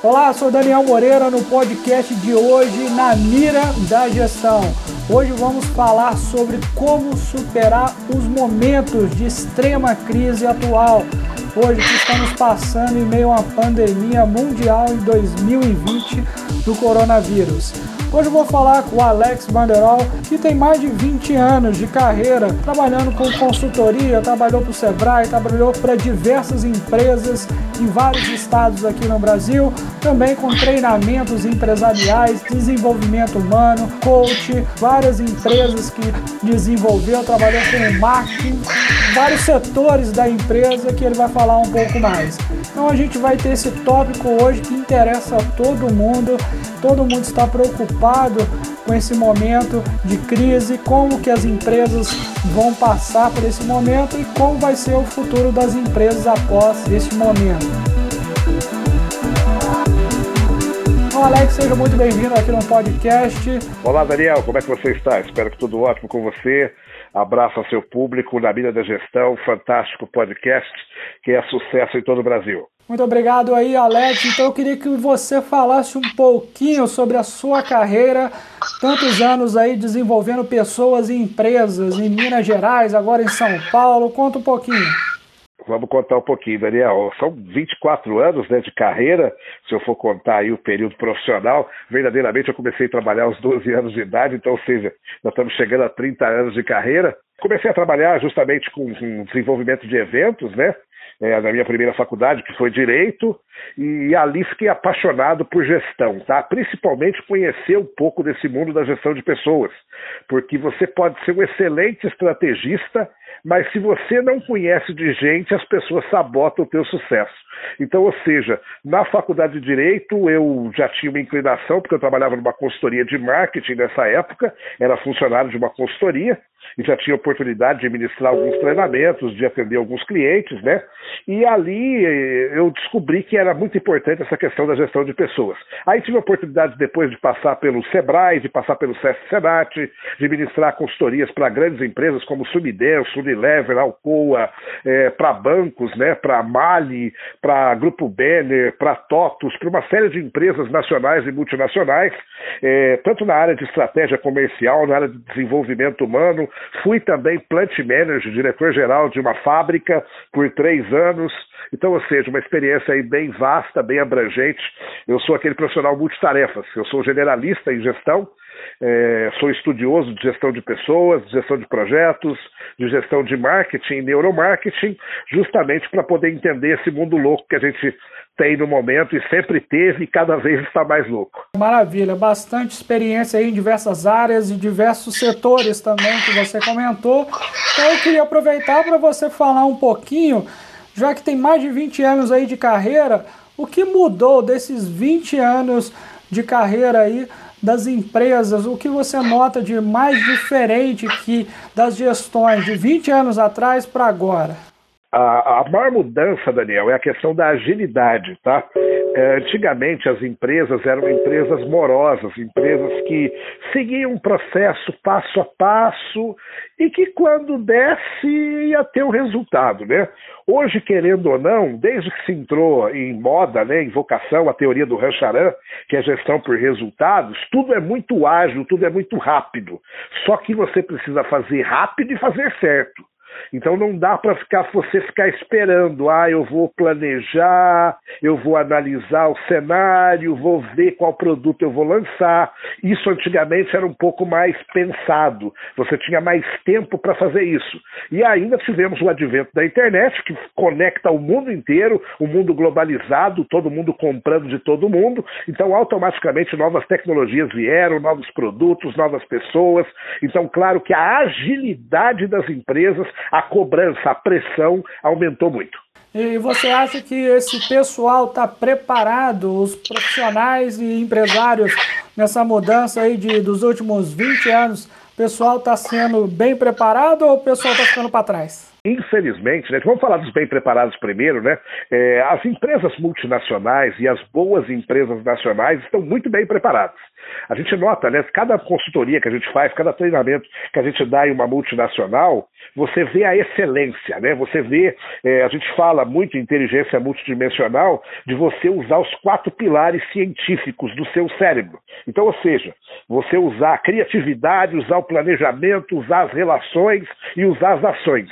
Olá, sou Daniel Moreira no podcast de hoje na Mira da Gestão. Hoje vamos falar sobre como superar os momentos de extrema crise atual. Hoje que estamos passando em meio a uma pandemia mundial em 2020 do coronavírus. Hoje eu vou falar com o Alex Banderol, que tem mais de 20 anos de carreira trabalhando com consultoria, trabalhou para o Sebrae, trabalhou para diversas empresas em vários estados aqui no Brasil, também com treinamentos empresariais, desenvolvimento humano, coach, várias empresas que desenvolveu, trabalhou com marketing, vários setores da empresa que ele vai falar um pouco mais. Então a gente vai ter esse tópico hoje que interessa a todo mundo, todo mundo está preocupado com esse momento de crise, como que as empresas vão passar por esse momento e como vai ser o futuro das empresas após esse momento. Alex, seja muito bem-vindo aqui no podcast. Olá, Daniel, como é que você está? Espero que tudo ótimo com você. Abraço ao seu público na Mina da Gestão, fantástico podcast que é sucesso em todo o Brasil. Muito obrigado aí, Alex. Então eu queria que você falasse um pouquinho sobre a sua carreira, tantos anos aí desenvolvendo pessoas e empresas em Minas Gerais, agora em São Paulo. Conta um pouquinho. Vamos contar um pouquinho, Daniel. São 24 anos né, de carreira, se eu for contar aí o período profissional. Verdadeiramente eu comecei a trabalhar aos 12 anos de idade, então, ou seja, nós estamos chegando a 30 anos de carreira. Comecei a trabalhar justamente com, com desenvolvimento de eventos, né? É, na minha primeira faculdade, que foi Direito, e ali fiquei apaixonado por gestão, tá? Principalmente conhecer um pouco desse mundo da gestão de pessoas, porque você pode ser um excelente estrategista mas se você não conhece de gente, as pessoas sabotam o teu sucesso. Então, ou seja, na faculdade de Direito eu já tinha uma inclinação, porque eu trabalhava numa consultoria de marketing nessa época, era funcionário de uma consultoria, e já tinha oportunidade de ministrar alguns treinamentos, de atender alguns clientes, né? E ali eh, eu descobri que era muito importante essa questão da gestão de pessoas. Aí tive a oportunidade depois de passar pelo Sebrae, de passar pelo SESC Senat, de ministrar consultorias para grandes empresas como Sumidenso, Unilever, Alcoa, é, para bancos, né, para Mali, para Grupo Benner, para TOTUS, para uma série de empresas nacionais e multinacionais, é, tanto na área de estratégia comercial, na área de desenvolvimento humano. Fui também plant manager, diretor-geral de uma fábrica por três anos. Então, ou seja, uma experiência aí bem vasta, bem abrangente. Eu sou aquele profissional multitarefas. Eu sou generalista em gestão, é, sou estudioso de gestão de pessoas, de gestão de projetos, de gestão de marketing, neuromarketing, justamente para poder entender esse mundo louco que a gente tem no momento e sempre teve e cada vez está mais louco. Maravilha, bastante experiência em diversas áreas e diversos setores também que você comentou. Então eu queria aproveitar para você falar um pouquinho, já que tem mais de 20 anos aí de carreira, o que mudou desses 20 anos de carreira aí das empresas, o que você nota de mais diferente que das gestões de 20 anos atrás para agora? A, a, maior mudança, Daniel, é a questão da agilidade, tá? É, antigamente as empresas eram empresas morosas, empresas que seguiam um processo passo a passo e que quando desse ia ter um resultado, né? Hoje, querendo ou não, desde que se entrou em moda, né, em vocação, a teoria do Rancharan, que é gestão por resultados, tudo é muito ágil, tudo é muito rápido. Só que você precisa fazer rápido e fazer certo. Então não dá para ficar você ficar esperando, ah, eu vou planejar, eu vou analisar o cenário, vou ver qual produto eu vou lançar. Isso antigamente era um pouco mais pensado. Você tinha mais tempo para fazer isso. E ainda tivemos o advento da internet que conecta o mundo inteiro, o mundo globalizado, todo mundo comprando de todo mundo. Então automaticamente novas tecnologias vieram, novos produtos, novas pessoas. Então claro que a agilidade das empresas a cobrança, a pressão aumentou muito. E você acha que esse pessoal está preparado, os profissionais e empresários, nessa mudança aí de, dos últimos 20 anos, o pessoal está sendo bem preparado ou o pessoal está ficando para trás? Infelizmente, né, vamos falar dos bem preparados primeiro, né? É, as empresas multinacionais e as boas empresas nacionais estão muito bem preparadas. A gente nota, né? Cada consultoria que a gente faz, cada treinamento que a gente dá em uma multinacional, você vê a excelência, né? Você vê, é, a gente fala muito em inteligência multidimensional, de você usar os quatro pilares científicos do seu cérebro. Então, ou seja, você usar a criatividade, usar o planejamento, usar as relações e usar as ações.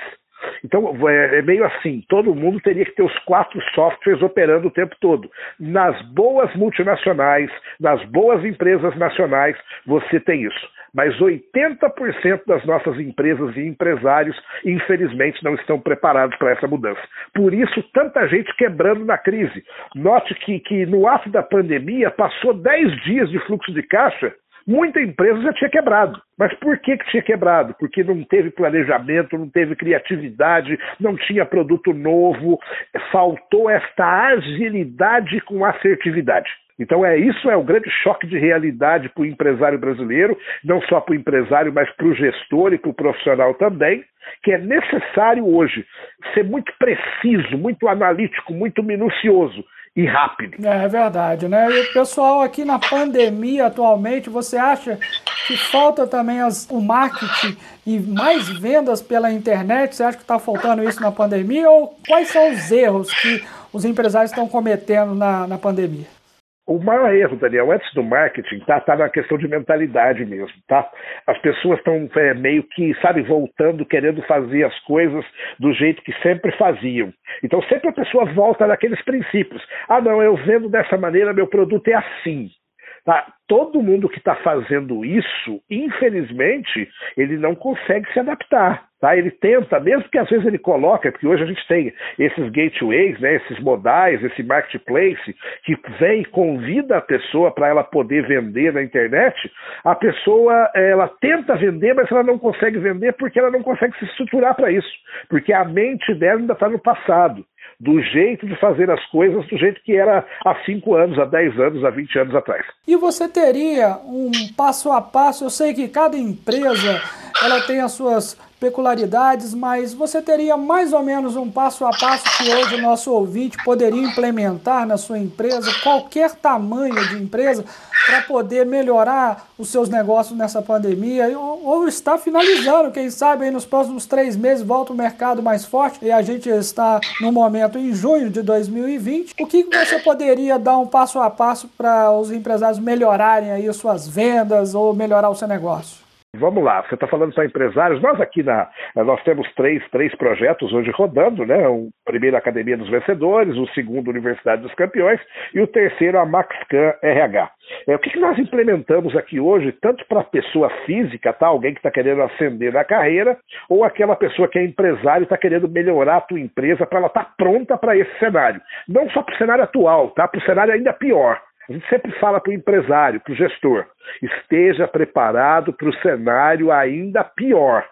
Então é, é meio assim, todo mundo teria que ter os quatro softwares operando o tempo todo. Nas boas multinacionais, nas boas empresas nacionais, você tem isso. Mas 80% das nossas empresas e empresários, infelizmente, não estão preparados para essa mudança. Por isso, tanta gente quebrando na crise. Note que, que no ato da pandemia passou 10 dias de fluxo de caixa Muita empresa já tinha quebrado. Mas por que, que tinha quebrado? Porque não teve planejamento, não teve criatividade, não tinha produto novo, faltou esta agilidade com assertividade. Então é isso é o grande choque de realidade para o empresário brasileiro, não só para o empresário, mas para o gestor e para o profissional também, que é necessário hoje ser muito preciso, muito analítico, muito minucioso e rápido. É, é verdade, né? E o pessoal aqui na pandemia atualmente, você acha que falta também as, o marketing e mais vendas pela internet? Você acha que está faltando isso na pandemia? Ou quais são os erros que os empresários estão cometendo na, na pandemia? O maior erro, Daniel, antes do marketing, tá, tá na questão de mentalidade mesmo, tá? As pessoas estão é, meio que, sabe, voltando, querendo fazer as coisas do jeito que sempre faziam. Então sempre a pessoa volta naqueles princípios. Ah, não, eu vendo dessa maneira, meu produto é assim. Tá? Todo mundo que está fazendo isso, infelizmente, ele não consegue se adaptar. Tá? Ele tenta, mesmo que às vezes ele coloca, porque hoje a gente tem esses gateways, né, esses modais, esse marketplace, que vem e convida a pessoa para ela poder vender na internet, a pessoa ela tenta vender, mas ela não consegue vender porque ela não consegue se estruturar para isso, porque a mente dela ainda está no passado do jeito de fazer as coisas do jeito que era há 5 anos, há 10 anos, há 20 anos atrás. E você teria um passo a passo, eu sei que cada empresa ela tem as suas peculiaridades, mas você teria mais ou menos um passo a passo que hoje o nosso ouvinte poderia implementar na sua empresa, qualquer tamanho de empresa, para poder melhorar os seus negócios nessa pandemia, ou, ou está finalizando, quem sabe aí nos próximos três meses volta o mercado mais forte e a gente está no momento em junho de 2020. O que você poderia dar um passo a passo para os empresários melhorarem aí suas vendas ou melhorar o seu negócio? Vamos lá, você está falando para empresários. Nós aqui na, nós temos três, três projetos hoje rodando, né? O primeiro Academia dos Vencedores, o segundo Universidade dos Campeões e o terceiro a MaxCan RH. É, o que, que nós implementamos aqui hoje, tanto para a pessoa física, tá? Alguém que está querendo ascender na carreira, ou aquela pessoa que é empresário e está querendo melhorar a tua empresa para ela estar tá pronta para esse cenário. Não só para o cenário atual, tá? Para o cenário ainda pior. A gente sempre fala para o empresário, para o gestor, esteja preparado para o cenário ainda pior.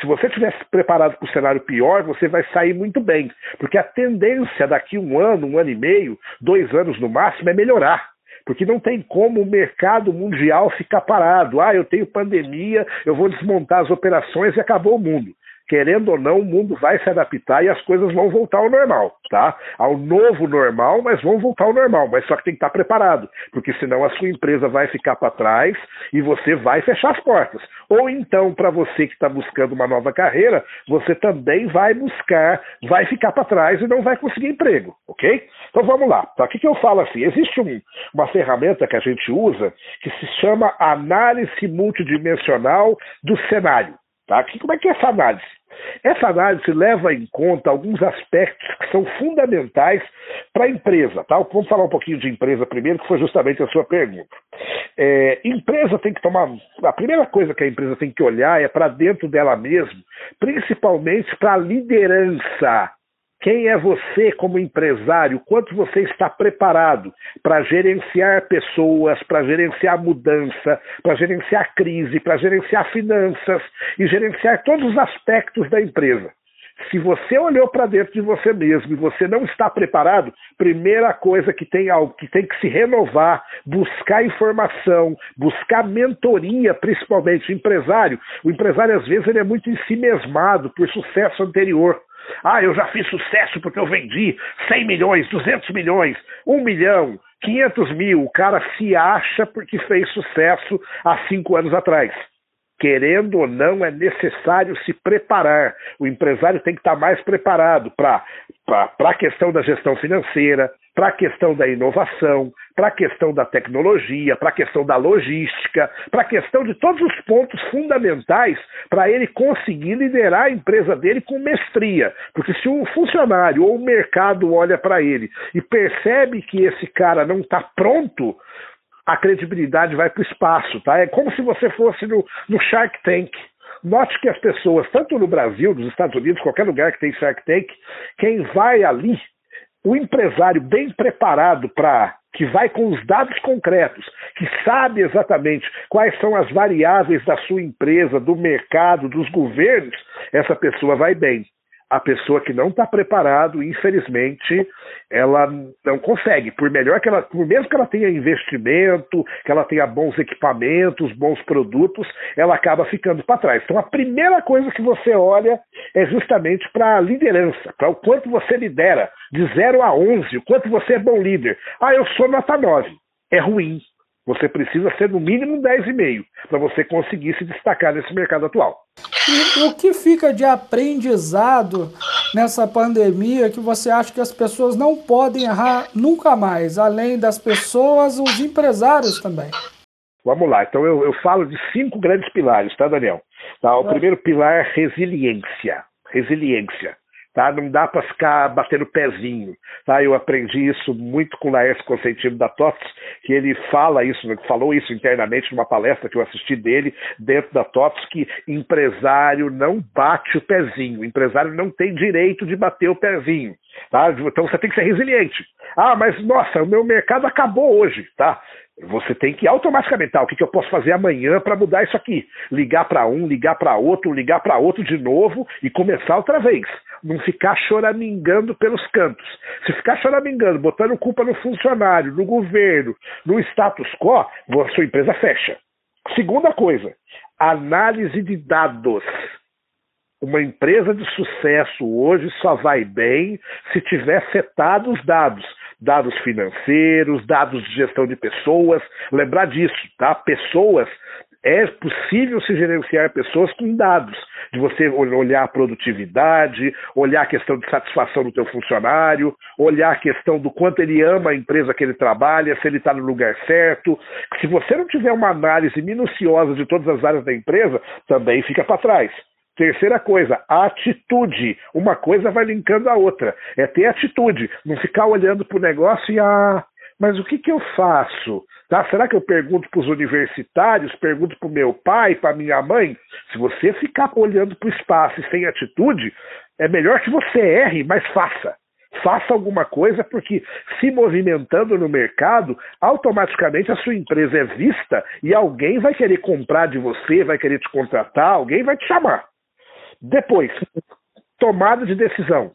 Se você estiver preparado para o cenário pior, você vai sair muito bem, porque a tendência daqui um ano, um ano e meio, dois anos no máximo é melhorar. Porque não tem como o mercado mundial ficar parado. Ah, eu tenho pandemia, eu vou desmontar as operações e acabou o mundo querendo ou não, o mundo vai se adaptar e as coisas vão voltar ao normal, tá? Ao novo normal, mas vão voltar ao normal, mas só que tem que estar preparado, porque senão a sua empresa vai ficar para trás e você vai fechar as portas. Ou então, para você que está buscando uma nova carreira, você também vai buscar, vai ficar para trás e não vai conseguir emprego, ok? Então vamos lá. Tá? O que, que eu falo assim? Existe um, uma ferramenta que a gente usa que se chama análise multidimensional do cenário. Tá? Que, como é que é essa análise? Essa análise leva em conta alguns aspectos que são fundamentais para a empresa. Tá? Vamos falar um pouquinho de empresa primeiro, que foi justamente a sua pergunta. É, empresa tem que tomar. A primeira coisa que a empresa tem que olhar é para dentro dela mesma, principalmente para a liderança. Quem é você como empresário? Quanto você está preparado para gerenciar pessoas, para gerenciar mudança, para gerenciar crise, para gerenciar finanças e gerenciar todos os aspectos da empresa? Se você olhou para dentro de você mesmo e você não está preparado, primeira coisa que tem algo que tem que se renovar, buscar informação, buscar mentoria, principalmente o empresário. O empresário às vezes ele é muito ensimesmado por sucesso anterior. Ah, eu já fiz sucesso porque eu vendi 100 milhões, 200 milhões, 1 milhão, 500 mil. O cara se acha porque fez sucesso há cinco anos atrás querendo ou não, é necessário se preparar. O empresário tem que estar mais preparado para a questão da gestão financeira, para a questão da inovação, para a questão da tecnologia, para a questão da logística, para a questão de todos os pontos fundamentais para ele conseguir liderar a empresa dele com mestria. Porque se o funcionário ou o mercado olha para ele e percebe que esse cara não está pronto, a credibilidade vai para o espaço, tá? É como se você fosse no, no Shark Tank. Note que as pessoas, tanto no Brasil, nos Estados Unidos, qualquer lugar que tem Shark Tank, quem vai ali, o empresário bem preparado para que vai com os dados concretos, que sabe exatamente quais são as variáveis da sua empresa, do mercado, dos governos, essa pessoa vai bem a pessoa que não está preparado, infelizmente, ela não consegue. Por melhor que ela, por mesmo que ela tenha investimento, que ela tenha bons equipamentos, bons produtos, ela acaba ficando para trás. Então, a primeira coisa que você olha é justamente para a liderança, para o quanto você lidera, de 0 a 11, o quanto você é bom líder. Ah, eu sou nota 9. É ruim. Você precisa ser no mínimo 10,5 para você conseguir se destacar nesse mercado atual. E o que fica de aprendizado nessa pandemia que você acha que as pessoas não podem errar nunca mais, além das pessoas, os empresários também? Vamos lá, então eu, eu falo de cinco grandes pilares, tá, Daniel? Tá, o é. primeiro pilar é resiliência. Resiliência tá? Não dá para ficar batendo pezinho, tá? Eu aprendi isso muito com o Laércio Consentino da TOTS, que ele fala isso, falou isso internamente numa palestra que eu assisti dele dentro da TOTS, que empresário não bate o pezinho, empresário não tem direito de bater o pezinho, tá? Então você tem que ser resiliente. Ah, mas nossa, o meu mercado acabou hoje, tá? Você tem que automaticamente, tá, o que, que eu posso fazer amanhã para mudar isso aqui? Ligar para um, ligar para outro, ligar para outro de novo e começar outra vez. Não ficar choramingando pelos cantos. Se ficar choramingando, botando culpa no funcionário, no governo, no status quo, a sua empresa fecha. Segunda coisa, análise de dados. Uma empresa de sucesso hoje só vai bem se tiver setado os dados dados financeiros, dados de gestão de pessoas. Lembrar disso, tá? Pessoas é possível se gerenciar pessoas com dados, de você olhar a produtividade, olhar a questão de satisfação do teu funcionário, olhar a questão do quanto ele ama a empresa que ele trabalha, se ele está no lugar certo. Se você não tiver uma análise minuciosa de todas as áreas da empresa, também fica para trás. Terceira coisa, atitude. Uma coisa vai linkando a outra. É ter atitude. Não ficar olhando para o negócio e, ah, mas o que, que eu faço? Tá? Será que eu pergunto para os universitários, pergunto para o meu pai, para minha mãe? Se você ficar olhando para o espaço e sem atitude, é melhor que você erre, mas faça. Faça alguma coisa, porque se movimentando no mercado, automaticamente a sua empresa é vista e alguém vai querer comprar de você, vai querer te contratar, alguém vai te chamar. Depois, tomada de decisão.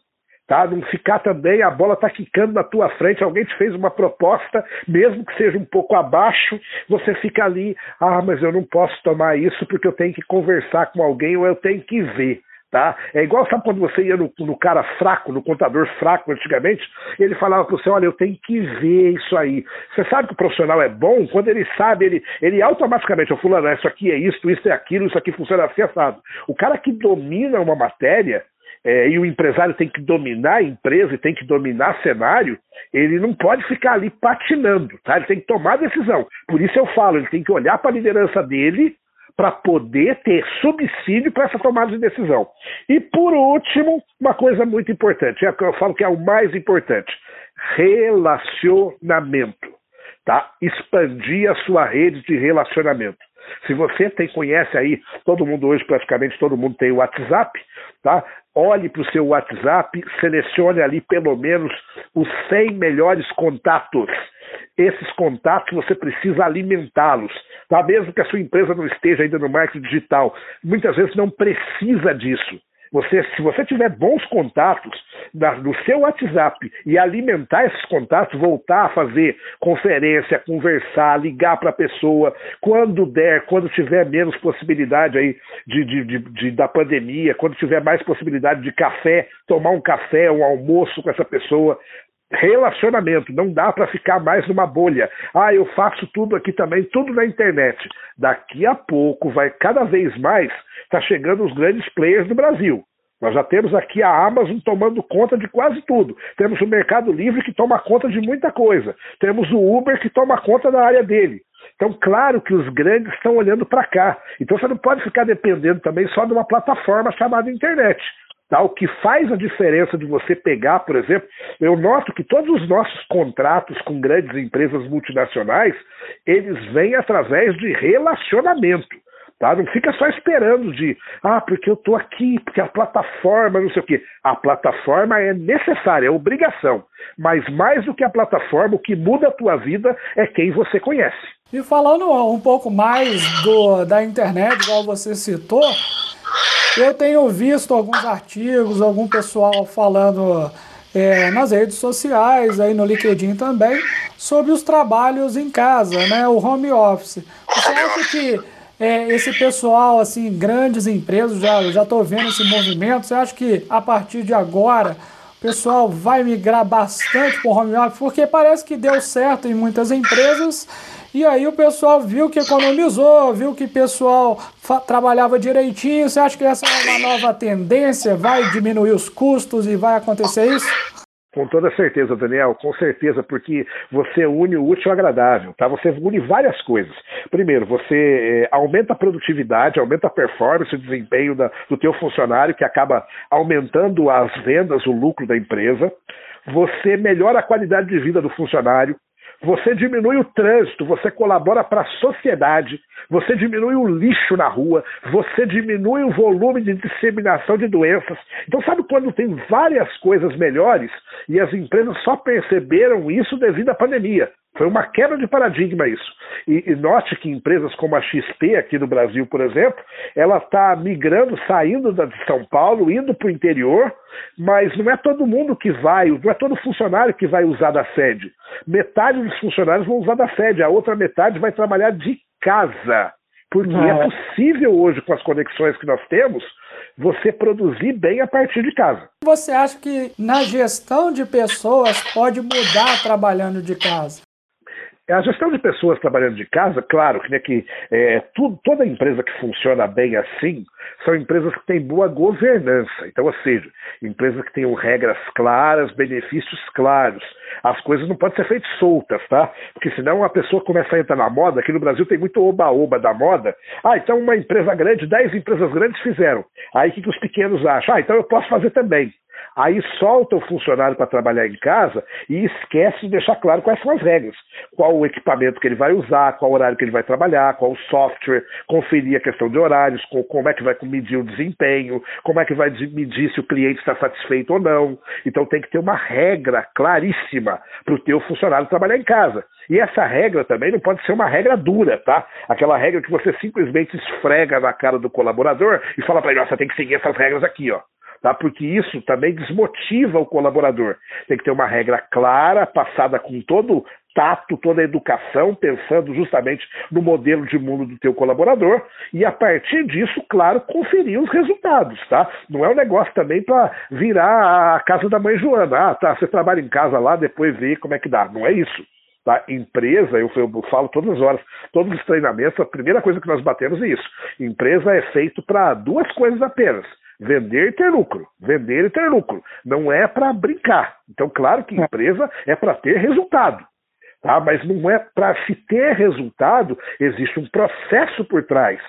Tá? Não ficar também, a bola está quicando na tua frente, alguém te fez uma proposta, mesmo que seja um pouco abaixo, você fica ali, ah, mas eu não posso tomar isso porque eu tenho que conversar com alguém ou eu tenho que ver. Tá? É igual, sabe quando você ia no, no, cara fraco, no contador fraco antigamente, ele falava para você, olha, eu tenho que ver isso aí. Você sabe que o profissional é bom quando ele sabe, ele, ele automaticamente, o fulano, isso aqui é isso, isso é aquilo, isso aqui funciona assim, assado. O cara que domina uma matéria, é, e o empresário tem que dominar a empresa e tem que dominar cenário, ele não pode ficar ali patinando, tá? Ele tem que tomar decisão. Por isso eu falo, ele tem que olhar para a liderança dele para poder ter subsídio para essa tomada de decisão. E por último, uma coisa muito importante, é que eu falo que é o mais importante: relacionamento. Tá? Expandir a sua rede de relacionamento. Se você tem, conhece aí, todo mundo hoje, praticamente todo mundo tem o WhatsApp, tá? Olhe para o seu WhatsApp, selecione ali pelo menos os 100 melhores contatos esses contatos você precisa alimentá-los, tá? mesmo que a sua empresa não esteja ainda no marketing digital. Muitas vezes não precisa disso. Você, se você tiver bons contatos na, no seu WhatsApp e alimentar esses contatos, voltar a fazer conferência, conversar, ligar para a pessoa, quando der, quando tiver menos possibilidade aí de, de, de, de, da pandemia, quando tiver mais possibilidade de café, tomar um café, um almoço com essa pessoa, relacionamento, não dá para ficar mais numa bolha. Ah, eu faço tudo aqui também, tudo na internet. Daqui a pouco vai cada vez mais tá chegando os grandes players do Brasil. Nós já temos aqui a Amazon tomando conta de quase tudo. Temos o Mercado Livre que toma conta de muita coisa. Temos o Uber que toma conta da área dele. Então, claro que os grandes estão olhando para cá. Então, você não pode ficar dependendo também só de uma plataforma chamada internet. Tá? O que faz a diferença de você pegar, por exemplo, eu noto que todos os nossos contratos com grandes empresas multinacionais, eles vêm através de relacionamento. Tá? Não fica só esperando de, ah, porque eu estou aqui, porque a plataforma, não sei o quê. A plataforma é necessária, é obrigação. Mas mais do que a plataforma, o que muda a tua vida é quem você conhece. E falando um pouco mais do, da internet, igual você citou, eu tenho visto alguns artigos, algum pessoal falando é, nas redes sociais, aí no LinkedIn também, sobre os trabalhos em casa, né, o home office. Você acha que é, esse pessoal, assim, grandes empresas, já já estou vendo esse movimento, você acha que a partir de agora o pessoal vai migrar bastante para o home office? Porque parece que deu certo em muitas empresas e aí o pessoal viu que economizou, viu que o pessoal trabalhava direitinho. Você acha que essa é uma nova tendência? Vai diminuir os custos e vai acontecer isso? Com toda certeza, Daniel, com certeza, porque você une o útil ao agradável, tá? Você une várias coisas. Primeiro, você é, aumenta a produtividade, aumenta a performance, o desempenho da, do teu funcionário, que acaba aumentando as vendas, o lucro da empresa. Você melhora a qualidade de vida do funcionário, você diminui o trânsito, você colabora para a sociedade, você diminui o lixo na rua, você diminui o volume de disseminação de doenças. Então, sabe quando tem várias coisas melhores e as empresas só perceberam isso devido à pandemia? Foi uma quebra de paradigma isso. E, e, note que empresas como a XP aqui no Brasil, por exemplo, ela está migrando, saindo da, de São Paulo, indo para o interior, mas não é todo mundo que vai, não é todo funcionário que vai usar da sede. Metade dos funcionários vão usar da sede, a outra metade vai trabalhar de casa. Porque é. é possível hoje, com as conexões que nós temos, você produzir bem a partir de casa. Você acha que na gestão de pessoas pode mudar trabalhando de casa? A gestão de pessoas trabalhando de casa, claro que, né, que é, tudo, toda empresa que funciona bem assim são empresas que têm boa governança. Então, ou seja, empresas que tenham regras claras, benefícios claros. As coisas não podem ser feitas soltas, tá? Porque senão a pessoa começa a entrar na moda. Aqui no Brasil tem muito oba-oba da moda. Ah, então uma empresa grande, dez empresas grandes fizeram. Aí o que, que os pequenos acham? Ah, então eu posso fazer também. Aí solta o funcionário para trabalhar em casa e esquece de deixar claro quais são as regras. Qual o equipamento que ele vai usar, qual o horário que ele vai trabalhar, qual o software, conferir a questão de horários, como é que vai medir o desempenho, como é que vai medir se o cliente está satisfeito ou não. Então tem que ter uma regra claríssima para o teu funcionário trabalhar em casa. E essa regra também não pode ser uma regra dura, tá? Aquela regra que você simplesmente esfrega na cara do colaborador e fala para ele, você tem que seguir essas regras aqui, ó tá? porque isso também desmotiva o colaborador. Tem que ter uma regra clara, passada com todo tato, toda a educação, pensando justamente no modelo de mundo do teu colaborador, e a partir disso, claro, conferir os resultados, tá? Não é um negócio também para virar a casa da mãe Joana. Ah, tá, você trabalha em casa lá, depois vê como é que dá. Não é isso. Tá? Empresa, eu, eu, falo todas as horas, todos os treinamentos, a primeira coisa que nós batemos é isso. Empresa é feito para duas coisas apenas Vender e ter lucro. Vender e ter lucro. Não é para brincar. Então, claro que empresa é para ter resultado. Tá? Mas não é para se ter resultado, existe um processo por trás.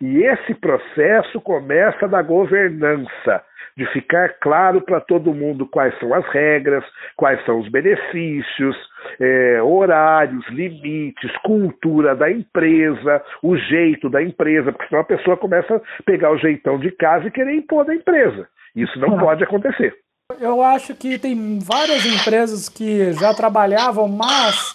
E esse processo começa da governança de ficar claro para todo mundo quais são as regras, quais são os benefícios, é, horários, limites, cultura da empresa, o jeito da empresa, porque senão a pessoa começa a pegar o jeitão de casa e querer impor da empresa. Isso não pode acontecer. Eu acho que tem várias empresas que já trabalhavam, mas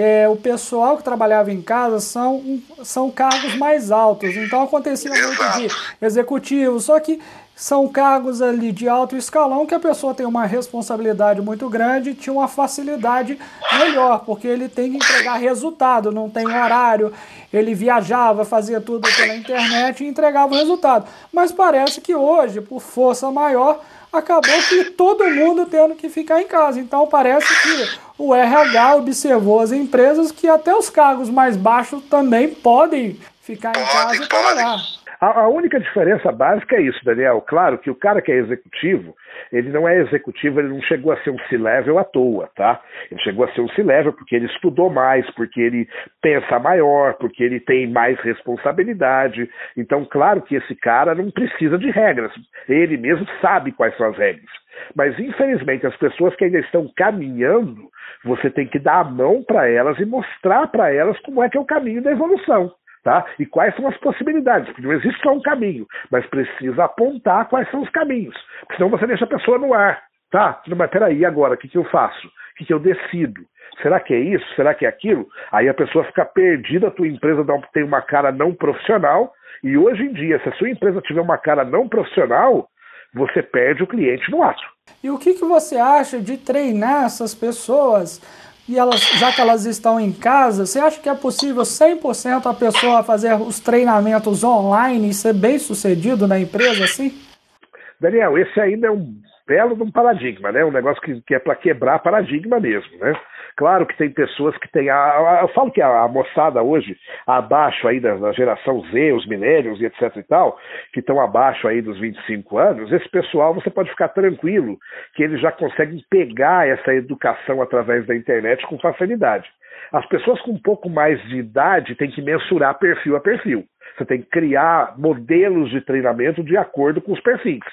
é, o pessoal que trabalhava em casa são, são cargos mais altos. Então acontecia muito de executivo, só que são cargos ali de alto escalão que a pessoa tem uma responsabilidade muito grande, tinha uma facilidade melhor, porque ele tem que entregar resultado, não tem horário, ele viajava, fazia tudo pela internet e entregava o resultado. Mas parece que hoje, por força maior, acabou que todo mundo tendo que ficar em casa. Então parece que o RH observou as empresas que até os cargos mais baixos também podem ficar em casa e trabalhar. A, a, única diferença básica é isso, Daniel. Claro que o cara que é executivo, ele não é executivo, ele não chegou a ser um C-level à toa, tá? Ele chegou a ser um C-level porque ele estudou mais, porque ele pensa maior, porque ele tem mais responsabilidade. Então, claro que esse cara não precisa de regras. Ele mesmo sabe quais são as regras. Mas, infelizmente, as pessoas que ainda estão caminhando, você tem que dar a mão para elas e mostrar para elas como é que é o caminho da evolução. Tá? E quais são as possibilidades? Porque não existe só um caminho, mas precisa apontar quais são os caminhos. Porque senão você deixa a pessoa no ar. Tá? Não, mas peraí, agora, o que, que eu faço? O que, que eu decido? Será que é isso? Será que é aquilo? Aí a pessoa fica perdida, a tua empresa tem uma cara não profissional, e hoje em dia, se a sua empresa tiver uma cara não profissional, você perde o cliente no ato. E o que, que você acha de treinar essas pessoas e elas, já que elas estão em casa, você acha que é possível 100% a pessoa fazer os treinamentos online e ser bem sucedido na empresa assim? Daniel, esse ainda é um belo de um paradigma, né? Um negócio que, que é para quebrar paradigma mesmo, né? Claro que tem pessoas que têm. A, a, eu falo que a, a, moçada hoje, abaixo aí da, da, geração Z, os milênios e etc e tal, que estão abaixo aí dos 25 anos, esse pessoal você pode ficar tranquilo que eles já conseguem pegar essa educação através da internet com facilidade. As pessoas com um pouco mais de idade têm que mensurar perfil a perfil. Você tem que criar modelos de treinamento de acordo com os perfis.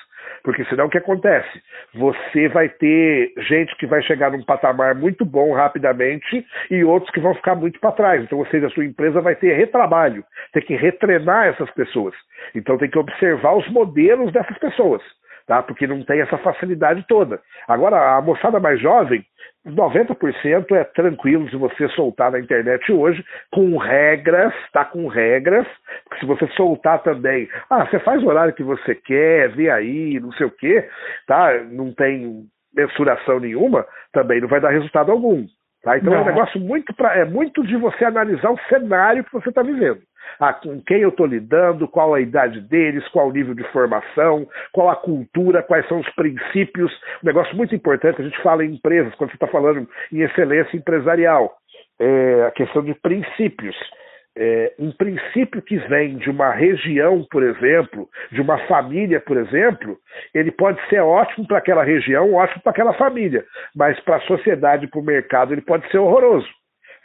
Porque senão o que acontece? Você vai ter gente que vai chegar num patamar muito bom rapidamente e outros que vão ficar muito para trás. Então, ou a sua empresa vai ter retrabalho, tem que retrenar essas pessoas. Então tem que observar os modelos dessas pessoas tá? Porque não tem essa facilidade toda. Agora, a moçada mais jovem, 90% é tranquilo se você soltar na internet hoje, com regras, tá? Com regras, porque se você soltar também, ah, você faz o horário que você quer, vê aí, não sei o quê, tá? Não tem mensuração nenhuma, também não vai dar resultado algum. Tá? Então não. é um negócio muito, pra, é muito de você analisar o cenário que você está vivendo a, com quem eu estou lidando, qual a idade deles, qual o nível de formação, qual a cultura, quais são os princípios. Um negócio muito importante, a gente fala em empresas, quando você está falando em excelência empresarial, é a questão de princípios. É, um princípio que vem de uma região, por exemplo, de uma família, por exemplo, ele pode ser ótimo para aquela região, ótimo para aquela família, mas para a sociedade, para o mercado, ele pode ser horroroso.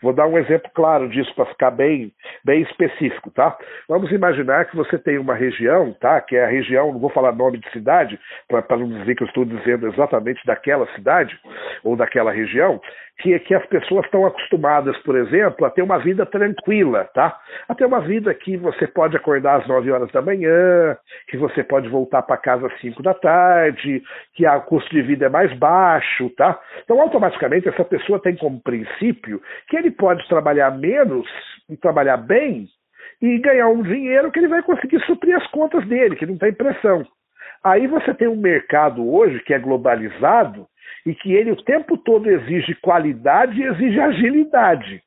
Vou dar um exemplo claro disso para ficar bem, bem específico, tá? Vamos imaginar que você tem uma região, tá? Que é a região, não vou falar nome de cidade, para não dizer que eu estou dizendo exatamente daquela cidade ou daquela região, que, que as pessoas estão acostumadas, por exemplo, a ter uma vida tranquila, tá? A ter uma vida que você pode acordar às 9 horas da manhã, que você pode voltar para casa às 5 da tarde, que o custo de vida é mais baixo, tá? Então, automaticamente, essa pessoa tem como princípio que ele pode trabalhar menos e trabalhar bem e ganhar um dinheiro que ele vai conseguir suprir as contas dele, que não tem pressão. Aí você tem um mercado hoje que é globalizado e que ele o tempo todo exige qualidade e exige agilidade.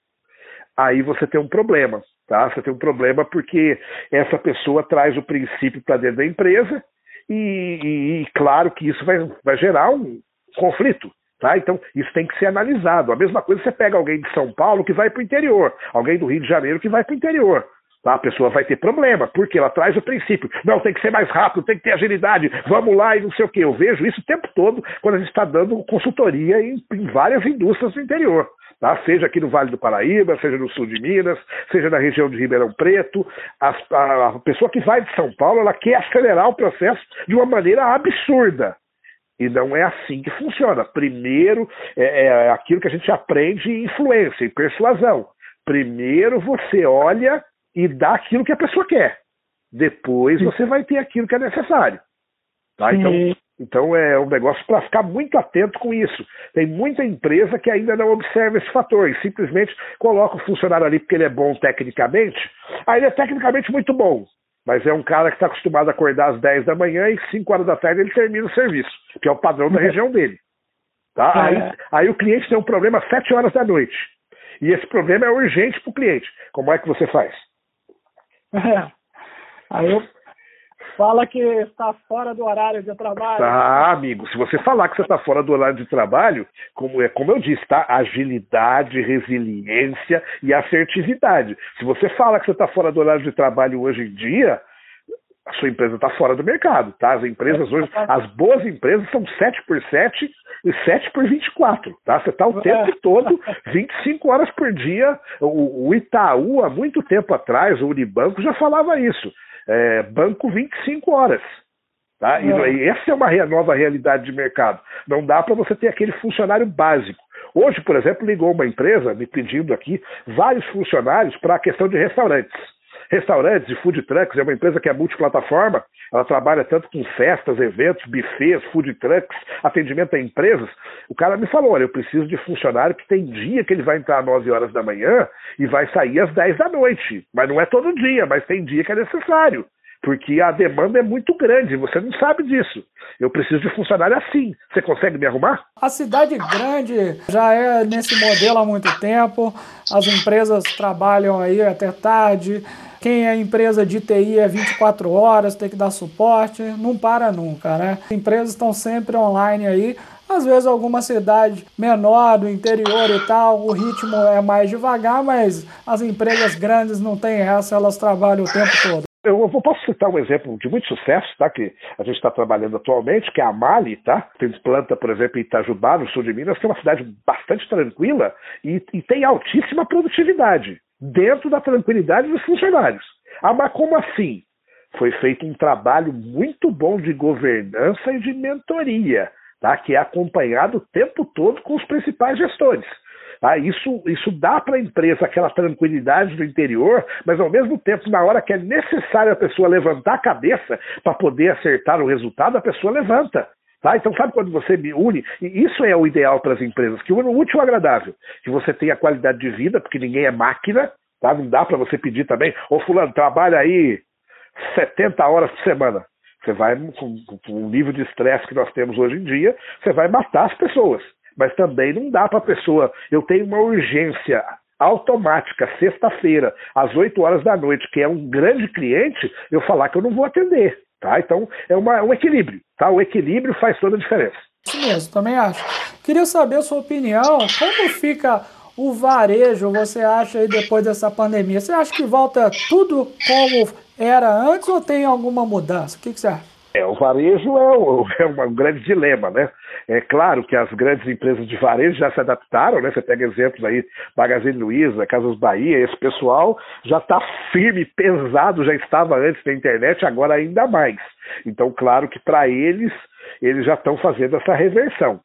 Aí você tem um problema, tá? Você tem um problema porque essa pessoa traz o princípio para dentro da empresa e, e, e, claro que isso vai, vai gerar um conflito. Tá? Então, isso tem que ser analisado. A mesma coisa você pega alguém de São Paulo que vai para o interior, alguém do Rio de Janeiro que vai para o interior. Tá? A pessoa vai ter problema, porque ela traz o princípio. Não, tem que ser mais rápido, tem que ter agilidade, vamos lá e não sei o quê. Eu vejo isso o tempo todo quando a gente está dando consultoria em, em, várias indústrias do interior. Tá? Seja aqui no Vale do Paraíba, seja no sul de Minas, seja na região de Ribeirão Preto. A, a, a pessoa que vai de São Paulo, ela quer acelerar o processo de uma maneira absurda. E não é assim que funciona. Primeiro, é, é aquilo que a gente aprende em influência, em persuasão. Primeiro você olha e dá aquilo que a pessoa quer. Depois você vai ter aquilo que é necessário. Tá? Então, então é um negócio para ficar muito atento com isso. Tem muita empresa que ainda não observa esse fator e simplesmente coloca o funcionário ali porque ele é bom tecnicamente. Aí ele é tecnicamente muito bom, mas é um cara que está acostumado a acordar às 10 da manhã e 5 horas da tarde ele termina o serviço, que é o padrão da região dele. Tá? É. Aí, aí o cliente tem um problema às 7 horas da noite. E esse problema é urgente para o cliente. Como é que você faz? É. Aí eu fala que está fora do horário de trabalho. Tá, amigo. Se você falar que você está fora do horário de trabalho, como, é, como eu disse, tá? Agilidade, resiliência e assertividade. Se você fala que você está fora do horário de trabalho hoje em dia, a sua empresa está fora do mercado, tá? As empresas hoje, as boas empresas são 7 por 7 e 7 por 24, tá? Você está o tempo é. todo, 25 horas por dia. O, o Itaú, há muito tempo atrás, o Unibanco já falava isso é, banco 25 horas. Tá? É. E essa é uma nova realidade de mercado. Não dá para você ter aquele funcionário básico. Hoje, por exemplo, ligou uma empresa me pedindo aqui vários funcionários para a questão de restaurantes restaurantes e food trucks, é uma empresa que é multiplataforma, ela trabalha tanto com festas, eventos, buffets, food trucks, atendimento a empresas. O cara me falou: olha, eu preciso de funcionário que tem dia que ele vai entrar às 9 horas da manhã e vai sair às 10 da noite. Mas não é todo dia, mas tem dia que é necessário porque a demanda é muito grande, você não sabe disso. Eu preciso de funcionário assim. Você consegue me arrumar? A cidade grande já é nesse modelo há muito tempo. As empresas trabalham aí até tarde. Quem é empresa de TI é 24 horas, tem que dar suporte, não para nunca, né? As empresas estão sempre online aí. Às vezes alguma cidade menor do interior e tal, o ritmo é mais devagar, mas as empresas grandes não têm essa, elas trabalham o tempo todo. Eu posso citar um exemplo de muito sucesso, tá? Que a gente está trabalhando atualmente, que é a Mali, tá? Tem planta, por exemplo, em Itajubá, no sul de Minas, que é uma cidade bastante tranquila e, e tem altíssima produtividade dentro da tranquilidade dos funcionários. Ah, mas como assim? Foi feito um trabalho muito bom de governança e de mentoria, tá? que é acompanhado o tempo todo com os principais gestores. Tá? Isso, isso dá para a empresa aquela tranquilidade do interior, mas ao mesmo tempo, na hora que é necessário a pessoa levantar a cabeça para poder acertar o resultado, a pessoa levanta. Tá? Então, sabe quando você me une? E isso é o ideal para as empresas, que une o útil ao agradável. Que você tenha qualidade de vida, porque ninguém é máquina, tá? não dá para você pedir também, ô fulano, trabalha aí 70 horas por semana. Você vai, com, com o nível de estresse que nós temos hoje em dia, você vai matar as pessoas. Mas também não dá para a pessoa, eu tenho uma urgência automática, sexta-feira, às 8 horas da noite, que é um grande cliente, eu falar que eu não vou atender. Tá? Então, é uma, um equilíbrio. Tá? O equilíbrio faz toda a diferença. Isso mesmo, também acho. Queria saber a sua opinião. Como fica o varejo, você acha aí depois dessa pandemia? Você acha que volta tudo como era antes ou tem alguma mudança? O que, que você acha? É, o varejo é, o, é um grande dilema, né? É claro que as grandes empresas de varejo já se adaptaram, né? Você pega exemplos aí, Magazine Luiza, Casas Bahia, esse pessoal já está firme, pesado, já estava antes da internet, agora ainda mais. Então, claro que para eles, eles já estão fazendo essa reversão.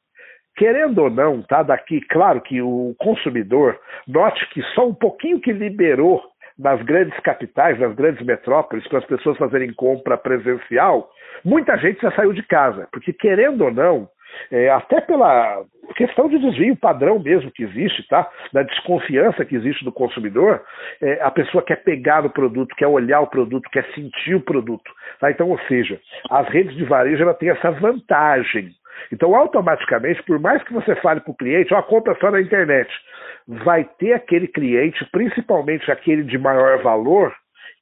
Querendo ou não, tá daqui, claro que o consumidor, note que só um pouquinho que liberou nas grandes capitais, nas grandes metrópoles, para as pessoas fazerem compra presencial, muita gente já saiu de casa, porque querendo ou não, é, até pela questão de desvio padrão mesmo que existe, tá? Da desconfiança que existe do consumidor, é, a pessoa quer pegar no produto, quer olhar o produto, quer sentir o produto, tá? Então, ou seja, as redes de varejo ela tem essa vantagem. Então, automaticamente, por mais que você fale para o cliente, ó, compra só na internet, vai ter aquele cliente, principalmente aquele de maior valor,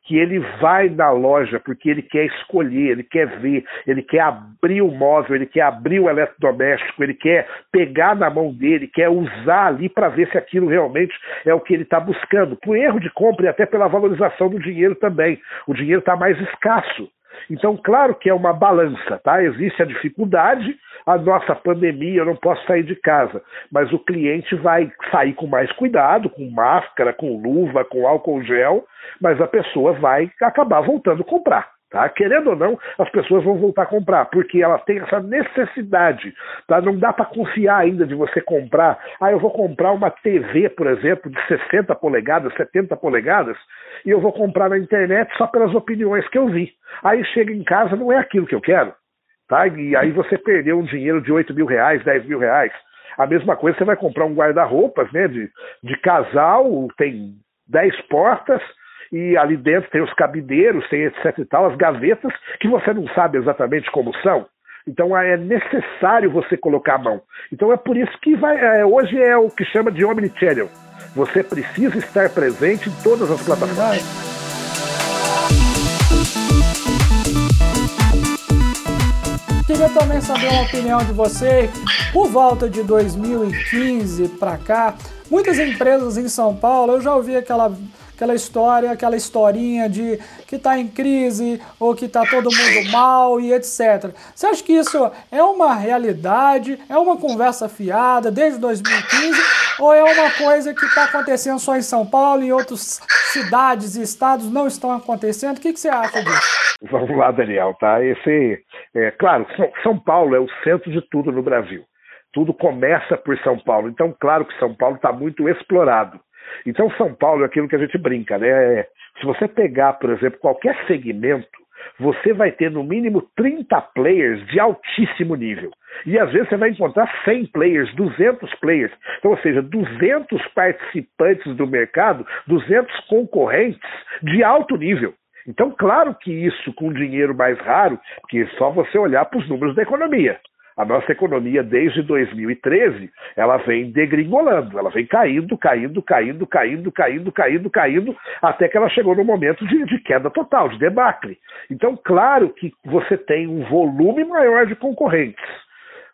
que ele vai na loja porque ele quer escolher, ele quer ver, ele quer abrir o móvel, ele quer abrir o eletrodoméstico, ele quer pegar na mão dele, quer usar ali para ver se aquilo realmente é o que ele está buscando. Por erro de compra e até pela valorização do dinheiro também. O dinheiro está mais escasso. Então, claro que é uma balança, tá? Existe a dificuldade, a nossa pandemia, eu não posso sair de casa, mas o cliente vai sair com mais cuidado, com máscara, com luva, com álcool gel, mas a pessoa vai acabar voltando a comprar. Tá? Querendo ou não, as pessoas vão voltar a comprar, porque elas têm essa necessidade. Tá? Não dá para confiar ainda de você comprar. Ah, eu vou comprar uma TV, por exemplo, de 60 polegadas, 70 polegadas, e eu vou comprar na internet só pelas opiniões que eu vi. Aí chega em casa, não é aquilo que eu quero. Tá? E aí você perdeu um dinheiro de 8 mil reais, 10 mil reais. A mesma coisa, você vai comprar um guarda-roupas né, de, de casal, tem 10 portas, e ali dentro tem os cabideiros, tem etc e tal, as gavetas, que você não sabe exatamente como são. Então é necessário você colocar a mão. Então é por isso que vai, é, hoje é o que chama de omnichannel. Você precisa estar presente em todas as plataformas. Queria também saber uma opinião de você. Por volta de 2015 para cá, muitas empresas em São Paulo, eu já ouvi aquela aquela história, aquela historinha de que está em crise ou que está todo mundo mal e etc. Você acha que isso é uma realidade, é uma conversa fiada desde 2015 ou é uma coisa que está acontecendo só em São Paulo e outras cidades e estados não estão acontecendo? O que, que você acha disso? Vamos lá, Daniel, tá? Esse, é, claro, São Paulo é o centro de tudo no Brasil. Tudo começa por São Paulo. Então, claro que São Paulo está muito explorado. Então, São Paulo é aquilo que a gente brinca, né? Se você pegar, por exemplo, qualquer segmento, você vai ter no mínimo 30 players de altíssimo nível. E às vezes você vai encontrar 100 players, 200 players. Então, ou seja, 200 participantes do mercado, 200 concorrentes de alto nível. Então, claro que isso com dinheiro mais raro, que é só você olhar para os números da economia. A nossa economia, desde 2013, ela vem degringolando, ela vem caindo, caindo, caindo, caindo, caindo, caindo, caindo, até que ela chegou no momento de, de queda total, de debacle. Então, claro que você tem um volume maior de concorrentes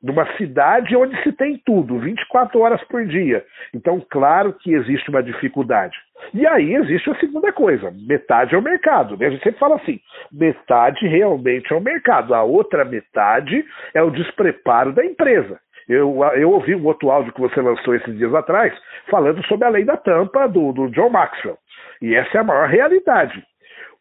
numa cidade onde se tem tudo, 24 horas por dia. Então, claro que existe uma dificuldade. E aí existe a segunda coisa: metade é o mercado. Né? A gente sempre fala assim: metade realmente é o mercado, a outra metade é o despreparo da empresa. Eu, eu ouvi um outro áudio que você lançou esses dias atrás, falando sobre a lei da tampa do, do John Maxwell. E essa é a maior realidade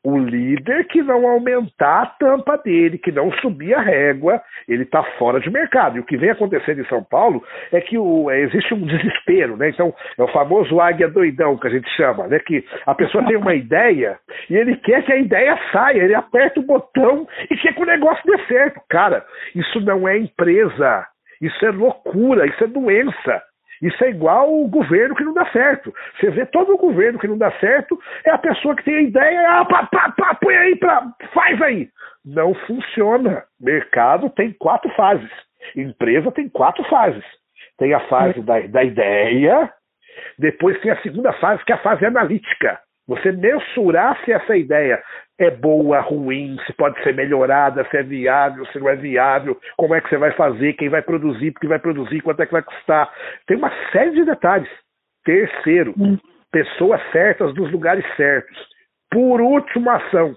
o líder que não aumentar a tampa dele, que não subir a régua, ele está fora de mercado. E o que vem acontecendo em São Paulo é que o, é, existe um desespero, né? Então, é o famoso águia doidão que a gente chama, né? Que a pessoa tem uma ideia e ele quer que a ideia saia, ele aperta o botão e quer que o negócio dê certo. Cara, isso não é empresa, isso é loucura, isso é doença. Isso é igual o governo que não dá certo. Você vê todo o governo que não dá certo, é a pessoa que tem a ideia, ah, pá, pá, pá, põe aí, pra, faz aí. Não funciona. Mercado tem quatro fases. Empresa tem quatro fases. Tem a fase da, da ideia, depois tem a segunda fase, que é a fase analítica. Você mensurar se essa ideia é boa, ruim, se pode ser melhorada, se é viável, se não é viável, como é que você vai fazer, quem vai produzir, porque vai produzir, quanto é que vai custar. Tem uma série de detalhes. Terceiro, hum. pessoas certas nos lugares certos. Por último, ação.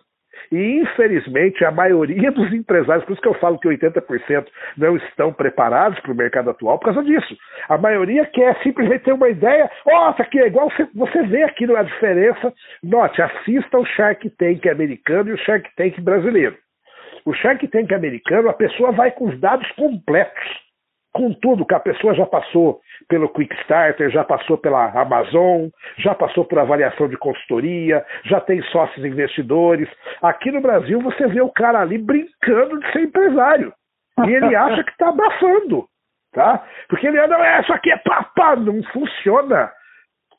E, infelizmente, a maioria dos empresários, por isso que eu falo que 80% não estão preparados para o mercado atual, por causa disso. A maioria quer simplesmente ter uma ideia, nossa, aqui é igual você, você vê aqui a diferença. Note, assista o Shark Tank americano e o Shark Tank brasileiro. O Shark Tank americano, a pessoa vai com os dados completos com tudo que a pessoa já passou pelo Quickstarter, já passou pela Amazon, já passou por avaliação de consultoria, já tem sócios investidores. Aqui no Brasil você vê o cara ali brincando de ser empresário. E ele acha que está abafando. Tá? Porque ele não, é, isso aqui é papá, não funciona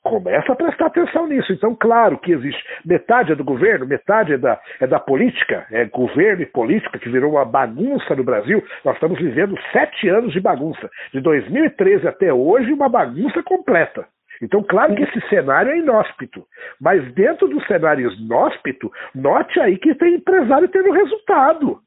começa a prestar atenção nisso. Então, claro que existe. Metade é do governo, metade é da, é da política, é governo e política, que virou uma bagunça no Brasil. Nós estamos vivendo sete anos de bagunça. De 2013 até hoje, uma bagunça completa. Então, claro que esse cenário é inóspito, mas dentro do cenário inóspito, note aí que tem empresário tendo resultado.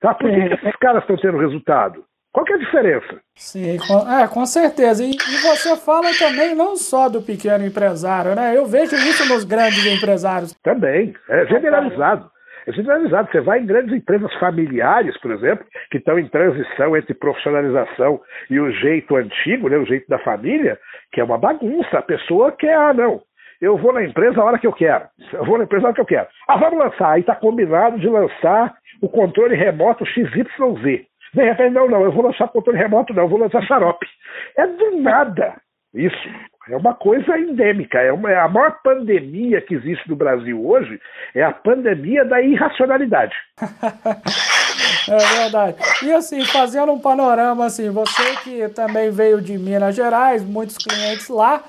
Tá? Por que, é. que esses caras estão tendo resultado? Qual que é a diferença? Sim, com, é, com certeza. E, e, você fala também não só do pequeno empresário, né? Eu vejo isso nos grandes empresários. Também, é generalizado. É generalizado. Você vai em grandes empresas familiares, por exemplo, que estão em transição entre profissionalização e o jeito antigo, né, o jeito da família, que é uma bagunça. A pessoa quer, ah, não, eu vou na empresa a hora que eu quero. Eu vou na empresa a hora que eu quero. Ah, vamos lançar. Aí está combinado de lançar o controle remoto XYZ. De repente, não, não, eu vou lançar controle remoto, não, eu vou lançar xarope. É do nada isso. É uma coisa endêmica. É, uma, é a maior pandemia que existe no Brasil hoje é a pandemia da irracionalidade. É verdade. E assim, fazendo um panorama, assim, você que também veio de Minas Gerais, muitos clientes lá,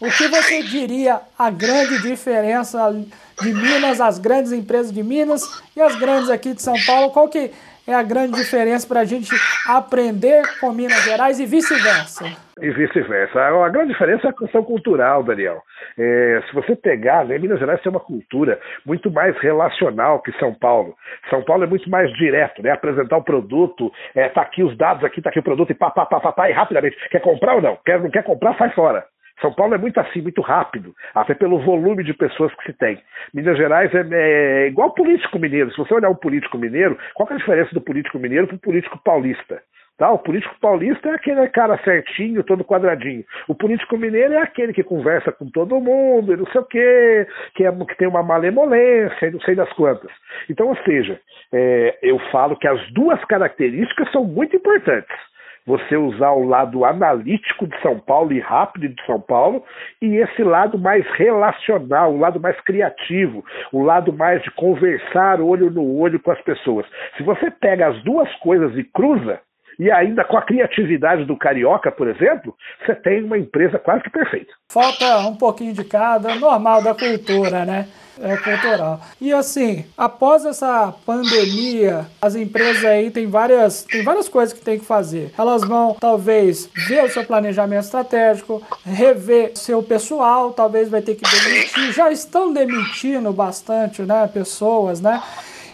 o que você diria a grande diferença de Minas, as grandes empresas de Minas e as grandes aqui de São Paulo? Qual que é a grande diferença para a gente aprender com Minas Gerais e vice-versa? E vice-versa. A grande diferença é a questão cultural, Daniel. É, se você pegar, né, Minas Gerais tem uma cultura muito mais relacional que São Paulo. São Paulo é muito mais direto, né? Apresentar o produto, é, tá aqui os dados, aqui tá aqui o produto, e pá, pá, pá, pá, pá e rapidamente. Quer comprar ou não? Quer, não quer comprar, sai fora. São Paulo é muito assim, muito rápido, até pelo volume de pessoas que se tem. Minas Gerais é, é igual político mineiro. Se você olhar um político mineiro, qual é a diferença do político mineiro para o político paulista? Tá? O político paulista é aquele cara certinho, todo quadradinho. O político mineiro é aquele que conversa com todo mundo, e não sei o quê, que, é, que tem uma malemolência e não sei das quantas. Então, ou seja, é, eu falo que as duas características são muito importantes você usar o lado analítico de São Paulo e rápido de São Paulo e esse lado mais relacional, o lado mais criativo, o lado mais de conversar olho no olho com as pessoas. Se você pega as duas coisas e cruza, e ainda com a criatividade do carioca, por exemplo, você tem uma empresa quase que perfeita. Falta um pouquinho de cada, normal da cultura, né? É cultural. E assim, após essa pandemia, as empresas aí tem várias, tem várias coisas que tem que fazer. Elas vão talvez ver o seu planejamento estratégico, rever seu pessoal, talvez vai ter que demitir. Já estão demitindo bastante, né, pessoas, né?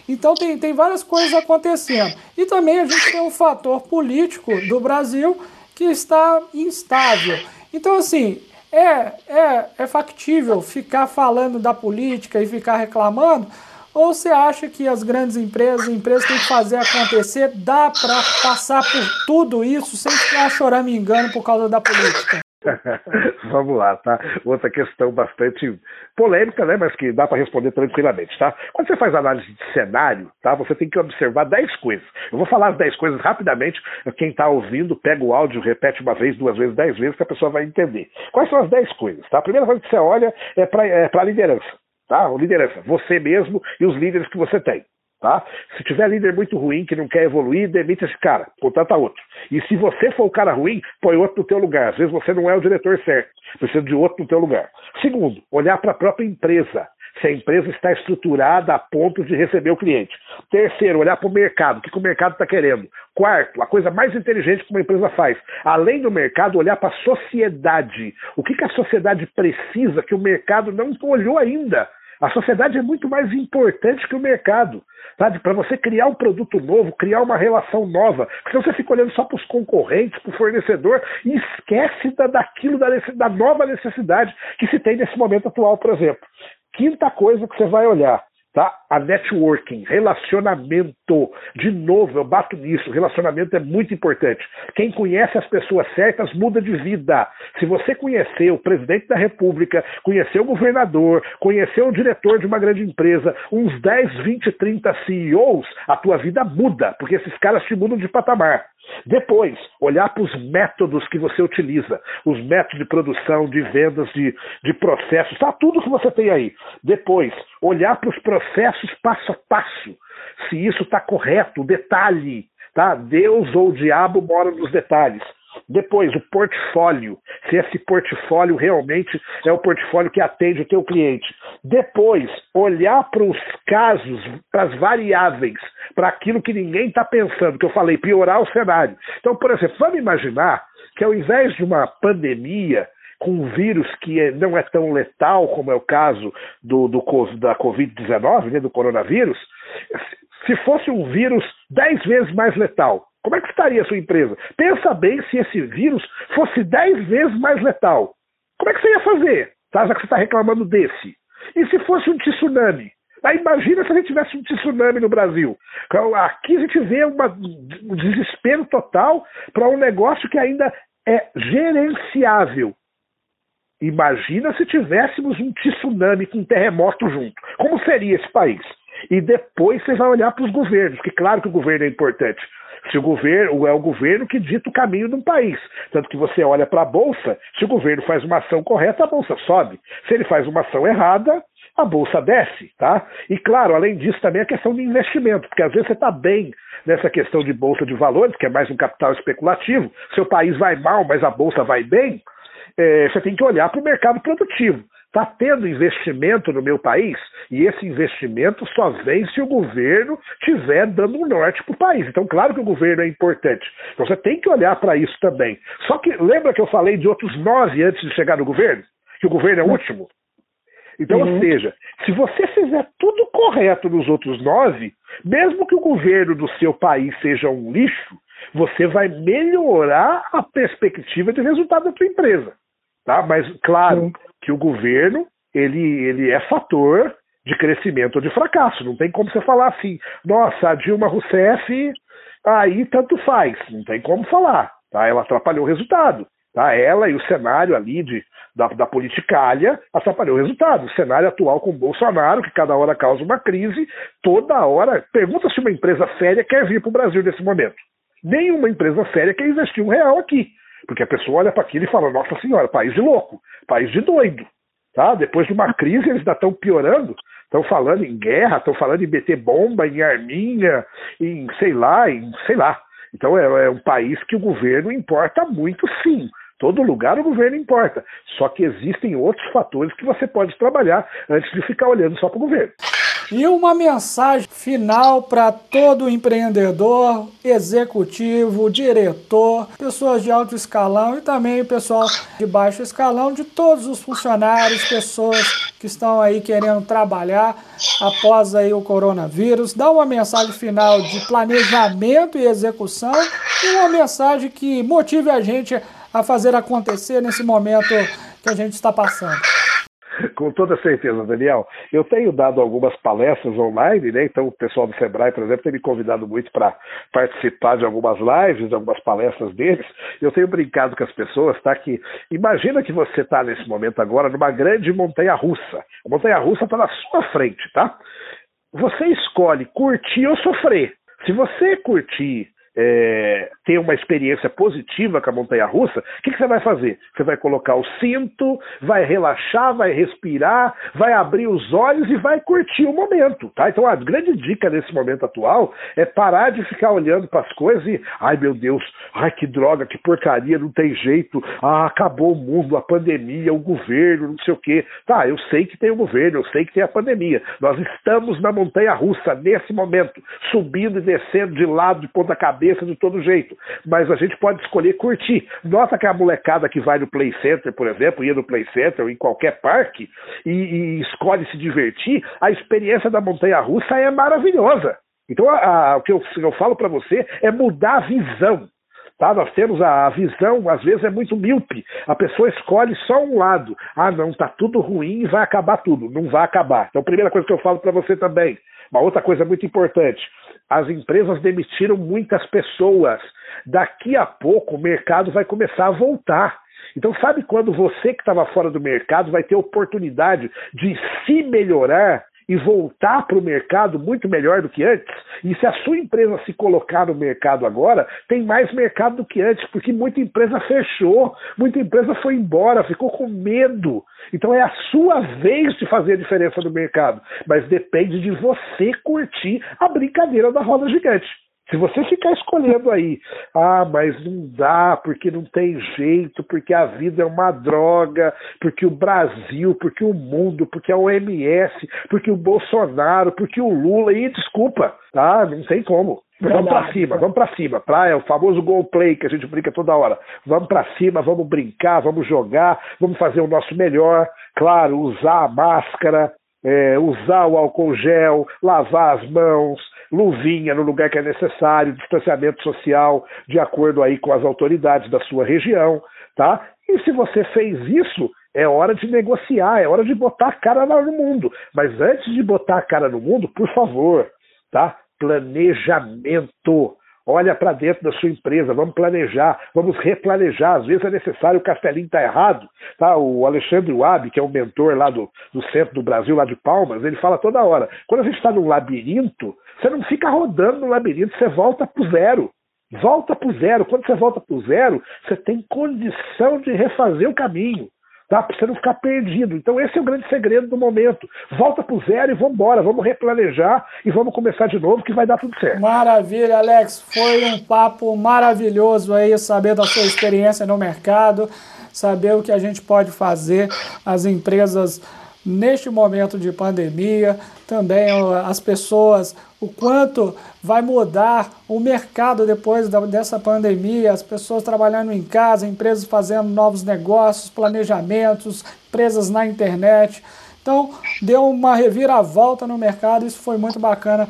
Então tem, tem várias coisas acontecendo. E também a gente tem um fator político do Brasil que está instável. Então, assim, é, é, é factível ficar falando da política e ficar reclamando? Ou você acha que as grandes empresas, empresas têm que fazer acontecer, dá para passar por tudo isso sem ficar choramingando por causa da política? Vamos lá, tá? Outra questão bastante polêmica, né? Mas que dá para responder tranquilamente, tá? Quando você faz análise de cenário, tá? Você tem que observar 10 coisas. Eu vou falar as 10 coisas rapidamente. Quem está ouvindo, pega o áudio, repete uma vez, duas vezes, dez vezes, que a pessoa vai entender. Quais são as 10 coisas, tá? A primeira coisa que você olha é para é a liderança, tá? Liderança, você mesmo e os líderes que você tem. Tá? Se tiver líder muito ruim que não quer evoluir, demite esse cara, contrata outro. E se você for o cara ruim, põe outro no teu lugar. Às vezes você não é o diretor certo, precisa de outro no teu lugar. Segundo, olhar para a própria empresa. Se a empresa está estruturada a ponto de receber o cliente. Terceiro, olhar para o mercado, o que, que o mercado está querendo. Quarto, a coisa mais inteligente que uma empresa faz, além do mercado, olhar para a sociedade. O que, que a sociedade precisa que o mercado não olhou ainda? A sociedade é muito mais importante que o mercado. Para você criar um produto novo, criar uma relação nova. Senão você fica olhando só para os concorrentes, para o fornecedor, e esquece da, daquilo, da, da nova necessidade que se tem nesse momento atual, por exemplo. Quinta coisa que você vai olhar tá? A networking, relacionamento. De novo, eu bato nisso. Relacionamento é muito importante. Quem conhece as pessoas certas muda de vida. Se você conhecer o presidente da República, conhecer o governador, conhecer o diretor de uma grande empresa, uns 10, 20, 30 CEOs, a tua vida muda, porque esses caras te mudam de patamar. Depois, olhar para os métodos que você utiliza, os métodos de produção, de vendas, de, de processos, tá tudo que você tem aí. Depois, olhar para os processos passo a passo, se isso está correto, detalhe, tá? Deus ou o diabo moram nos detalhes. Depois, o portfólio, se esse portfólio realmente é o portfólio que atende o teu cliente. Depois, olhar para os casos, para as variáveis, para aquilo que ninguém está pensando, que eu falei, piorar o cenário. Então, por exemplo, vamos imaginar que ao invés de uma pandemia, com um vírus que é, não é tão letal como é o caso do, do da Covid-19, né, do coronavírus, se fosse um vírus dez vezes mais letal, como é que estaria a sua empresa? Pensa bem se esse vírus fosse dez vezes mais letal. Como é que você ia fazer? Tá? Já que você está reclamando desse. E se fosse um tsunami? Aí imagina se a gente tivesse um tsunami no Brasil. Aqui a gente vê uma, um desespero total para um negócio que ainda é gerenciável. Imagina se tivéssemos um tsunami com um terremoto junto. Como seria esse país? E depois você vai olhar para os governos, que claro que o governo é importante. Se o governo é o governo que dita o caminho de um país. Tanto que você olha para a bolsa, se o governo faz uma ação correta, a bolsa sobe. Se ele faz uma ação errada, a bolsa desce, tá? E claro, além disso também a questão de investimento, porque às vezes você está bem nessa questão de bolsa de valores, que é mais um capital especulativo, seu país vai mal, mas a bolsa vai bem, é, você tem que olhar para o mercado produtivo. Está tendo investimento no meu país e esse investimento só vem se o governo estiver dando um norte para o país. Então, claro que o governo é importante. Então, você tem que olhar para isso também. Só que lembra que eu falei de outros nove antes de chegar no governo? Que o governo é o último? Então, uhum. ou seja, se você fizer tudo correto nos outros nove, mesmo que o governo do seu país seja um lixo, você vai melhorar a perspectiva de resultado da sua empresa. Tá? Mas, claro, uhum. que o governo ele, ele é fator de crescimento ou de fracasso. Não tem como você falar assim, nossa, a Dilma Rousseff, aí tanto faz. Não tem como falar. Tá? Ela atrapalhou o resultado. Tá? Ela e o cenário ali de, da, da politicalha atrapalhou o resultado. O cenário atual com o Bolsonaro, que cada hora causa uma crise, toda hora. Pergunta se uma empresa séria quer vir para o Brasil nesse momento. Nenhuma empresa séria quer investir um real aqui. Porque a pessoa olha para aquilo e fala: Nossa Senhora, país de louco, país de doido. Tá? Depois de uma crise, eles ainda estão piorando. Estão falando em guerra, estão falando em meter bomba em arminha, em sei lá, em sei lá. Então é, é um país que o governo importa muito, sim. Todo lugar o governo importa. Só que existem outros fatores que você pode trabalhar antes de ficar olhando só para o governo. E uma mensagem final para todo empreendedor, executivo, diretor, pessoas de alto escalão e também o pessoal de baixo escalão, de todos os funcionários, pessoas que estão aí querendo trabalhar após aí o coronavírus. Dá uma mensagem final de planejamento e execução e uma mensagem que motive a gente a fazer acontecer nesse momento que a gente está passando. Com toda certeza, Daniel. Eu tenho dado algumas palestras online, né? Então o pessoal do Sebrae, por exemplo, tem me convidado muito para participar de algumas lives, de algumas palestras deles. Eu tenho brincado com as pessoas, tá? Que imagina que você está nesse momento agora numa grande montanha russa. A montanha russa está na sua frente, tá? Você escolhe curtir ou sofrer. Se você curtir é, ter uma experiência positiva com a montanha russa, o que, que, você vai fazer? Você vai colocar o cinto, vai relaxar, vai respirar, vai abrir os olhos e vai curtir o momento. Tá? Então a grande dica nesse momento atual é parar de ficar olhando para as coisas e, ai meu Deus, ai que droga, que porcaria, não tem jeito, ah, acabou o mundo, a pandemia, o governo, não sei o quê. Tá, eu sei que tem o governo, eu sei que tem a pandemia. Nós estamos na montanha russa nesse momento, subindo e descendo de lado, de ponta cabeça cabeça de todo jeito. Mas a gente pode escolher curtir. Nota que a molecada que vai no Play Center, por exemplo, ia no Play Center ou em qualquer parque e, e escolhe se divertir, a experiência da montanha russa é maravilhosa. Então, a, a, o que eu, eu falo para você é mudar a visão. Tá? Nós temos a, a, visão, às vezes é muito míope. A pessoa escolhe só um lado. Ah, não, tá tudo ruim e vai acabar tudo. Não vai acabar. Então, primeira coisa que eu falo para você também, uma outra coisa muito importante: as empresas demitiram muitas pessoas. Daqui a pouco o mercado vai começar a voltar. Então, sabe quando você que estava fora do mercado vai ter oportunidade de se melhorar e voltar para o mercado muito melhor do que antes. E se a sua empresa se colocar no mercado agora, tem mais mercado do que antes, porque muita empresa fechou, muita empresa foi embora, ficou com medo. Então é a sua vez de fazer a diferença no mercado, mas depende de você curtir a brincadeira da roda gigante. Se você ficar escolhendo aí, ah, mas não dá, porque não tem jeito, porque a vida é uma droga, porque o Brasil, porque o mundo, porque a OMS, porque o Bolsonaro, porque o Lula, e desculpa, tá? Não tem como. Vamos para cima, vamos para cima. Praia, o famoso goal play que a gente brinca toda hora. Vamos para cima, vamos brincar, vamos jogar, vamos fazer o nosso melhor. Claro, usar a máscara, é, usar o álcool gel, lavar as mãos, luvinha no lugar que é necessário, distanciamento social de acordo aí com as autoridades da sua região, tá? E se você fez isso, é hora de negociar, é hora de botar a cara no mundo. Mas antes de botar a cara no mundo, por favor, tá? Planejamento. Olha para dentro da sua empresa, vamos planejar, vamos replanejar. Às vezes é necessário, o castelinho está errado. Tá? O Alexandre Wabi, que é um mentor lá do, do centro do Brasil, lá de Palmas, ele fala toda hora: quando a gente está num labirinto, você não fica rodando no labirinto, você volta para o zero. Volta para o zero. Quando você volta para o zero, você tem condição de refazer o caminho. Tá? Para você não ficar perdido. Então esse é o grande segredo do momento. Volta pro zero e vamos embora, vamos replanejar e vamos começar de novo que vai dar tudo certo. Maravilha, Alex. Foi um papo maravilhoso aí saber da sua experiência no mercado, saber o que a gente pode fazer, as empresas neste momento de pandemia, também as pessoas, o quanto vai mudar o mercado depois dessa pandemia, as pessoas trabalhando em casa, empresas fazendo novos negócios, planejamentos, empresas na internet. Então, deu uma reviravolta no mercado, isso foi muito bacana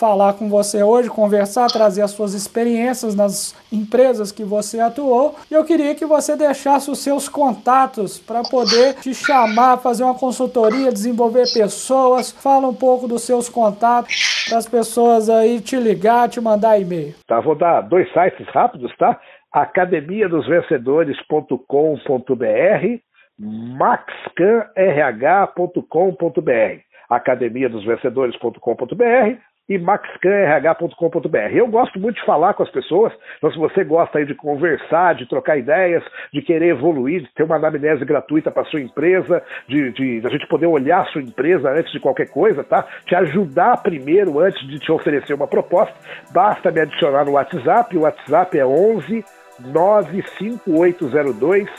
falar com você hoje, conversar, trazer as suas experiências nas empresas que você atuou. E eu queria que você deixasse os seus contatos para poder te chamar, fazer uma consultoria, desenvolver pessoas. Fala um pouco dos seus contatos para as pessoas aí te ligar, te mandar e-mail. Tá, vou dar dois sites rápidos, tá? academiadosvencedores.com.br maxcanrh.com.br academiadosvencedores.com.br e maxcanrh.com.br. Eu gosto muito de falar com as pessoas, então se você gosta aí de conversar, de trocar ideias, de querer evoluir, de ter uma anamnese gratuita para sua empresa, de, de, de, a gente poder olhar a sua empresa antes de qualquer coisa, tá? Te ajudar primeiro antes de te oferecer uma proposta, basta me adicionar no WhatsApp, o WhatsApp é 11 95802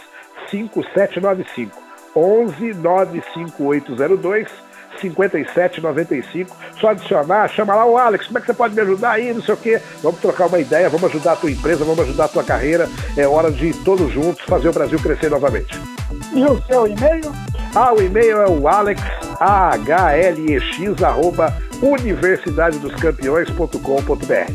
5795. 11 95802 5795. Só adicionar, chama lá o Alex, como é que você pode me ajudar aí, não sei o quê. Vamos trocar uma ideia, vamos ajudar a tua empresa, vamos ajudar a tua carreira. É hora de todos juntos fazer o Brasil crescer novamente. E o seu e-mail? Ah, o e-mail é o alex, A-H-L-E-X, arroba universidadedoscampeões.com.br.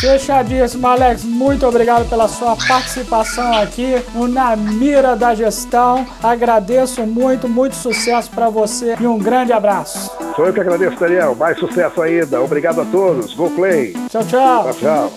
Fechadíssimo, Alex. Muito obrigado pela sua participação aqui no Na Mira da Gestão. Agradeço muito, muito sucesso para você e um grande abraço. Sou eu que agradeço, Daniel. Mais sucesso ainda. Obrigado a todos. Go Play. Tchau, tchau. Tchau, tchau.